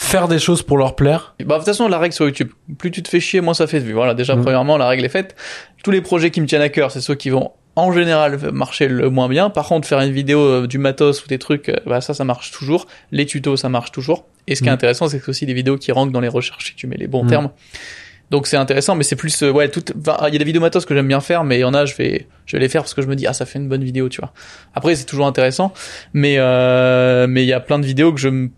faire des choses pour leur plaire Bah de toute façon la règle sur YouTube, plus tu te fais chier, moins ça fait de vues. Voilà, déjà mm. premièrement la règle est faite. Tous les projets qui me tiennent à cœur, c'est ceux qui vont en général marcher le moins bien. Par contre, faire une vidéo euh, du matos ou des trucs, euh, bah ça ça marche toujours. Les tutos ça marche toujours. Et ce qui est mm. intéressant, c'est que c'est aussi des vidéos qui rentrent dans les recherches si tu mets les bons mm. termes. Donc c'est intéressant, mais c'est plus euh, ouais tout. Il y a des vidéos matos que j'aime bien faire, mais il y en a je vais je vais les faire parce que je me dis ah ça fait une bonne vidéo, tu vois. Après c'est toujours intéressant, mais euh, mais il y a plein de vidéos que je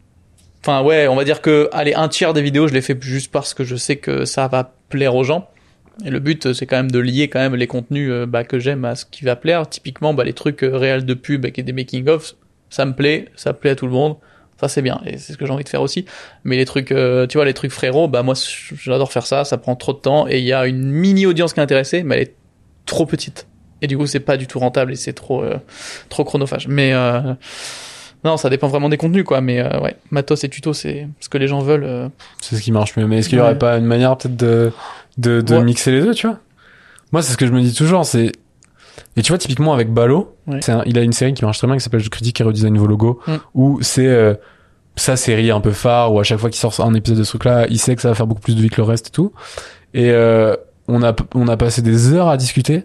Enfin ouais, on va dire que allez un tiers des vidéos je les fais juste parce que je sais que ça va plaire aux gens. Et le but c'est quand même de lier quand même les contenus euh, bah, que j'aime à ce qui va plaire. Typiquement bah, les trucs euh, réels de pub et des making of, ça me plaît, ça plaît à tout le monde. Ça c'est bien et c'est ce que j'ai envie de faire aussi. Mais les trucs, euh, tu vois les trucs frérot, bah moi j'adore faire ça. Ça prend trop de temps et il y a une mini audience qui est intéressée, mais elle est trop petite. Et du coup c'est pas du tout rentable et c'est trop trop chronophage. Mais non, ça dépend vraiment des contenus, quoi. Mais euh, ouais, matos et tuto, c'est ce que les gens veulent. Euh. C'est ce qui marche mieux. Mais est-ce qu'il y aurait pas une manière peut-être de de, de mixer les deux, tu vois? Moi, c'est ce que je me dis toujours. C'est et tu vois, typiquement avec Balo, il a une série qui marche très bien qui s'appelle Je critique et redesign vos logos, mm. où c'est euh, sa série un peu phare, où à chaque fois qu'il sort un épisode de ce truc-là, il sait que ça va faire beaucoup plus de vie que le reste et tout. Et on a on a passé des heures à discuter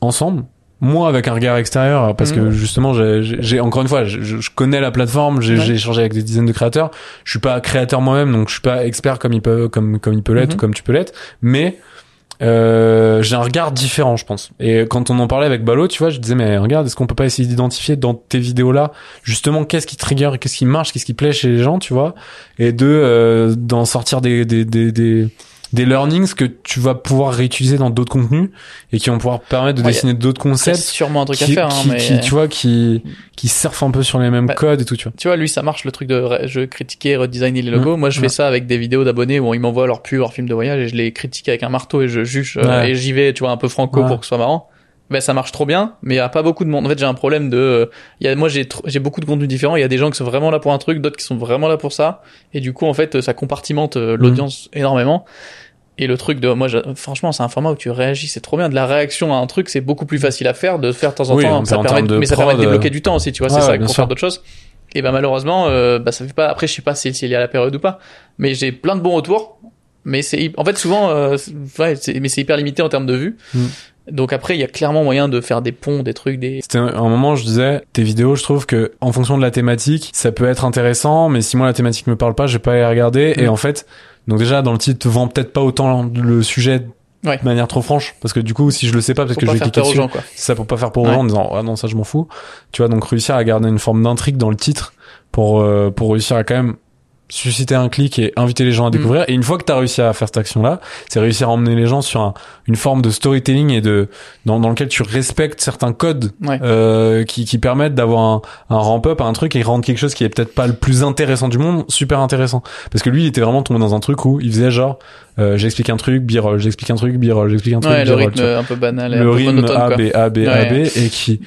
ensemble moi avec un regard extérieur parce que mhm. justement j'ai encore une fois je, je, connais la plateforme j'ai ouais. échangé avec des dizaines de créateurs je suis pas créateur moi-même donc je suis pas expert comme il peut comme comme il peut l'être ou mhm. comme tu peux l'être mais euh, j'ai un regard différent je pense et quand on en parlait avec Balo tu vois je disais mais regarde est-ce qu'on peut pas essayer d'identifier dans tes vidéos là justement qu'est-ce qui trigger qu'est-ce qui marche qu'est-ce qui plaît chez les gens tu vois? Et de euh, d'en sortir des des, des, des des learnings que tu vas pouvoir réutiliser dans d'autres contenus et qui vont pouvoir permettre de dessiner d'autres concepts. sûrement un truc à faire, hein, mais... qui, tu vois, qui, qui surfent un peu sur les mêmes bah, codes et tout, tu vois. Tu vois, lui, ça marche le truc de je critiquer, redesigner les logos. Mmh. Moi, je fais ça avec des vidéos d'abonnés où ils m'envoient leur pub, leur film de voyage et je les critique avec un marteau et je juge euh, et j'y vais, tu vois, un peu franco pour que ce soit marrant ben ça marche trop bien mais il y a pas beaucoup de monde en fait j'ai un problème de il y a moi j'ai j'ai beaucoup de contenus différents il y a des gens qui sont vraiment là pour un truc d'autres qui sont vraiment là pour ça et du coup en fait ça compartimente euh, l'audience mmh. énormément et le truc de moi, franchement, c'est un format où tu réagis, c'est trop bien. De la réaction à un truc, c'est beaucoup plus facile à faire, de faire de temps en temps. Ça permet, mais ça permet de débloquer du temps aussi, tu vois. c'est ça pour faire d'autres choses. Et ben malheureusement, euh, bah ça fait pas. Après, je sais pas s'il si, y a la période ou pas, mais j'ai plein de bons retours. Mais c'est en fait souvent, euh, ouais, mais c'est hyper limité en termes de vues. Mm. Donc après, il y a clairement moyen de faire des ponts, des trucs, des. C'était un moment, je disais, tes vidéos, je trouve que en fonction de la thématique, ça peut être intéressant, mais si moi la thématique me parle pas, je vais pas les regarder. Et mm. en fait, donc déjà dans le titre, vend peut-être pas autant le sujet de manière trop franche parce que du coup si je le sais pas parce que je vais cliquer dessus c'est ça pour pas faire pour ouais. gens en disant ah non ça je m'en fous tu vois donc réussir à garder une forme d'intrigue dans le titre pour euh, pour réussir à quand même susciter un clic et inviter les gens à mm. découvrir. Et une fois que tu as réussi à faire cette action-là, c'est réussir à emmener les gens sur un, une forme de storytelling et de dans, dans lequel tu respectes certains codes euh, qui, qui permettent d'avoir un, un ramp-up, un truc et rendre quelque chose qui est peut-être pas le plus intéressant du monde super intéressant. Parce que lui, il était vraiment tombé dans un truc où il faisait genre euh, j'explique un truc, b j'explique un truc, b j'explique un truc, ouais, le rythme un peu banal, le rythme A, B, A, B, A, B, et qui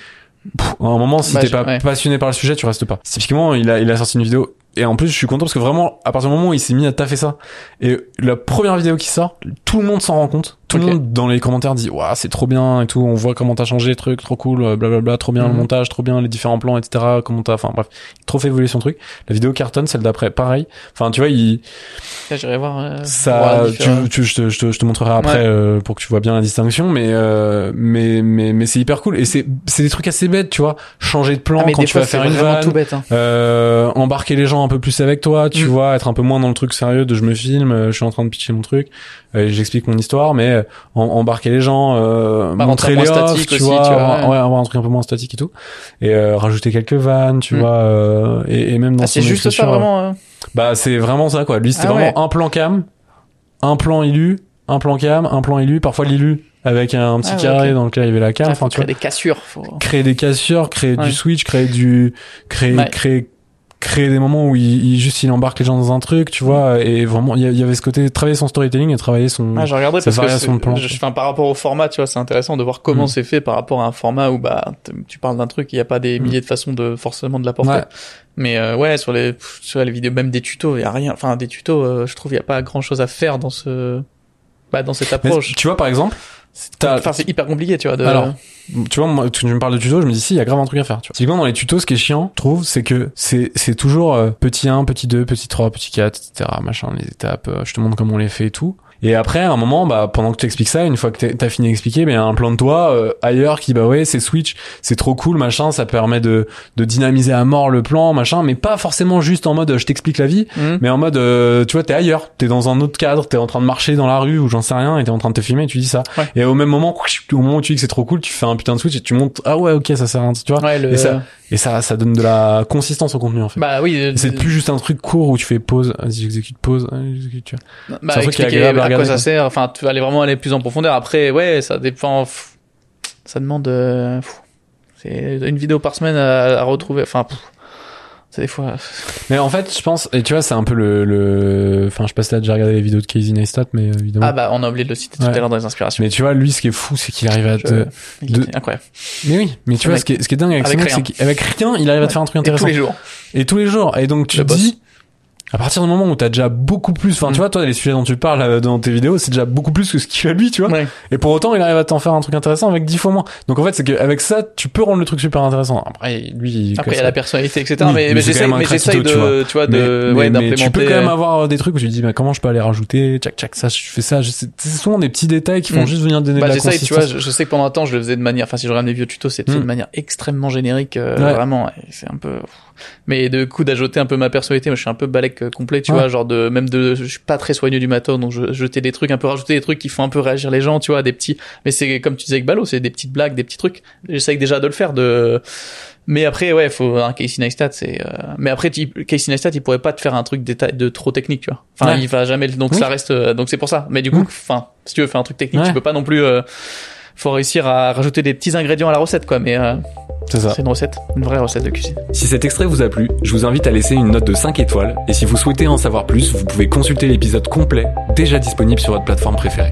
à un moment, si bah, t'es pas passionné par le sujet, tu restes pas. Typiquement, il a, il a sorti une vidéo et en plus, je suis content parce que vraiment, à partir du moment où il s'est mis à taffer ça, et la première vidéo qui sort, tout le monde s'en rend compte. Tout le monde dans les commentaires dit, waouh, c'est trop bien et tout. On voit comment t'as changé les trucs, trop cool, blablabla, bla, bla, trop bien le mhm. montage, trop bien les différents plans, etc. Comment t'as, enfin bref, trop fait évoluer son truc. La vidéo cartonne, celle d'après, pareil. Enfin, tu vois, il. J'irai voir. Euh, ça, tu, tu, je, te, je, te, je te montrerai après euh, pour que tu vois bien la distinction, mais euh, mais mais mais c'est hyper cool et c'est c'est des trucs assez bêtes, tu vois. Changer de plan ah, quand tu vas faire une vanne, tout bête, hein. euh, embarquer les gens un peu plus avec toi, tu mm. vois, être un peu moins dans le truc sérieux de je me filme, je suis en train de pitcher mon truc, j'explique mon histoire, mais embarquer les gens, euh, montrer les offs, tu, vois, ouais. avoir un truc un peu moins statique et tout, et euh, rajouter quelques vannes, tu mm. vois, euh, et, et, même dans ah, c'est juste ça vraiment. Hein. Bah c'est vraiment ça quoi. Lui c'était ah vraiment un plan cam, un plan élu, un plan cam, un plan élu, parfois l'élu avec un petit ah, carré dans lequel il y avait la cam. enfin, tu créer des cassures. Faut... Créer des cassures, créer du switch, créer du, créer, créer créer des moments où il, il, juste il embarque les gens dans un truc, tu vois, et vraiment il y avait ce côté travailler son storytelling et travailler son. Ah, je regarderai parce que de plan. Je, enfin, par rapport au format, tu vois, c'est intéressant de voir comment mm. c'est fait par rapport à un format où bah tu parles d'un truc, il y a pas des mm. milliers de façons de forcément de l'apporter. Mais euh, ouais, sur les sur les vidéos, même des tutos, il y a rien. Enfin, des tutos, euh, je trouve il y a pas grand chose à faire dans ce bah dans cette approche. tu vois par exemple Enfin, c'est hyper compliqué, tu vois. De... Alors, tu vois, moi, tu me parles de tuto, je me dis si, il y a grave un truc à faire. Tu vois. Typiquement, dans les tutos, ce qui est chiant, je trouve, c'est que c'est c'est toujours euh, petit 1, petit 2, petit 3, petit 4, etc. Machin, les étapes. Euh, je te montre comment on les fait et tout. Et après, à un moment, bah, pendant que tu expliques ça, une fois que t'as fini d'expliquer, ben, y a un plan de toi euh, ailleurs qui, bah ouais, c'est Switch, c'est trop cool, machin, ça permet de, de dynamiser à mort le plan, machin, mais pas forcément juste en mode je t'explique la vie, mmh. mais en mode, euh, tu vois, t'es ailleurs, t'es dans un autre cadre, t'es en train de marcher dans la rue ou j'en sais rien, et t'es en train de te filmer, et tu dis ça. Et au même moment, au moment où tu dis que c'est trop cool, tu fais un putain de Switch et tu montes, ah ouais, ok, ça sert à rien, tu vois. Et ça, et ça, ça donne de la consistance au contenu en fait. Bah oui. C'est plus juste un truc court où tu fais pause, vas-y j'exécute pause, j'exécute. Tu vois. Bah, c'est un truc qui est agréable à, quoi ça sert. Enfin, tu vas aller vraiment aller plus en profondeur. Après, ouais, ça dépend. Ça demande. Euh, c'est une vidéo par semaine à, à retrouver. Enfin, des fois. Mais en fait, je pense, et tu vois, c'est un peu le, le, enfin, je passe là déjà regarder les vidéos de Casey Neistat, mais euh, évidemment. Ah bah, on a oublié de le citer tout à l'heure dans les inspirations. Mais tu vois, lui, ce qui est fou, c'est qu'il arrive à te, de... incroyable. Mais oui, mais tu vois, ce qui est, ce qui est dingue avec, avec c'est qu'avec rien, il arrive à te faire un truc intéressant. Et tous les jours. Et tous les jours. Et donc, tu dis, à partir du moment où t'as déjà beaucoup plus, enfin, tu mm. vois, toi, les sujets dont tu parles euh, dans tes vidéos, c'est déjà beaucoup plus que ce qu'il fait lui, tu vois. Et pour autant, il arrive à t'en faire un truc intéressant avec dix fois moins. Donc en fait, c'est qu'avec ça, tu peux rendre le truc super intéressant. Après, lui, après, il y a la personnalité, etc. mais, mais j'essaye, mais j'essaye de, tu vois, de, ouais, d'implémenter. Tu peux quand même avoir des trucs où tu dis, bah, comment je peux aller rajouter, tchac, tchac, ça, je fais ça. C'est souvent des petits détails qui font mm. juste venir donner bah, de la consistance. tu vois, je, sais que pendant un temps, je le faisais de manière, enfin, si je regarde mes vieux tutos, c'était de mm. manière extrêmement générique, euh, vraiment. C'est un peu, mais de coup d'ajouter un peu ma personnalité moi je suis un peu balèque euh, complet tu vois genre de même de je suis pas très soigneux du matos donc je jetais des trucs un peu rajouter des trucs qui font un peu réagir les gens tu vois des petits mais c'est comme tu disais avec Balo c'est des petites blagues des petits trucs. J'essaye déjà de le faire de mais après ouais faut un Casey Neistat c'est euh... mais après Casey Neistat il pourrait pas te faire un truc de trop technique tu vois. Enfin il va jamais donc ça reste euh, donc c'est pour ça. Mais du coup enfin si tu veux faire un truc technique tu peux pas non plus euh, faut réussir à rajouter des petits ingrédients à la recette quoi mais c'est ça. C'est une recette, une vraie recette de cuisine. Si cet extrait vous a plu, je vous invite à laisser une note de 5 étoiles et si vous souhaitez en savoir plus, vous pouvez consulter l'épisode complet déjà disponible sur votre plateforme préférée.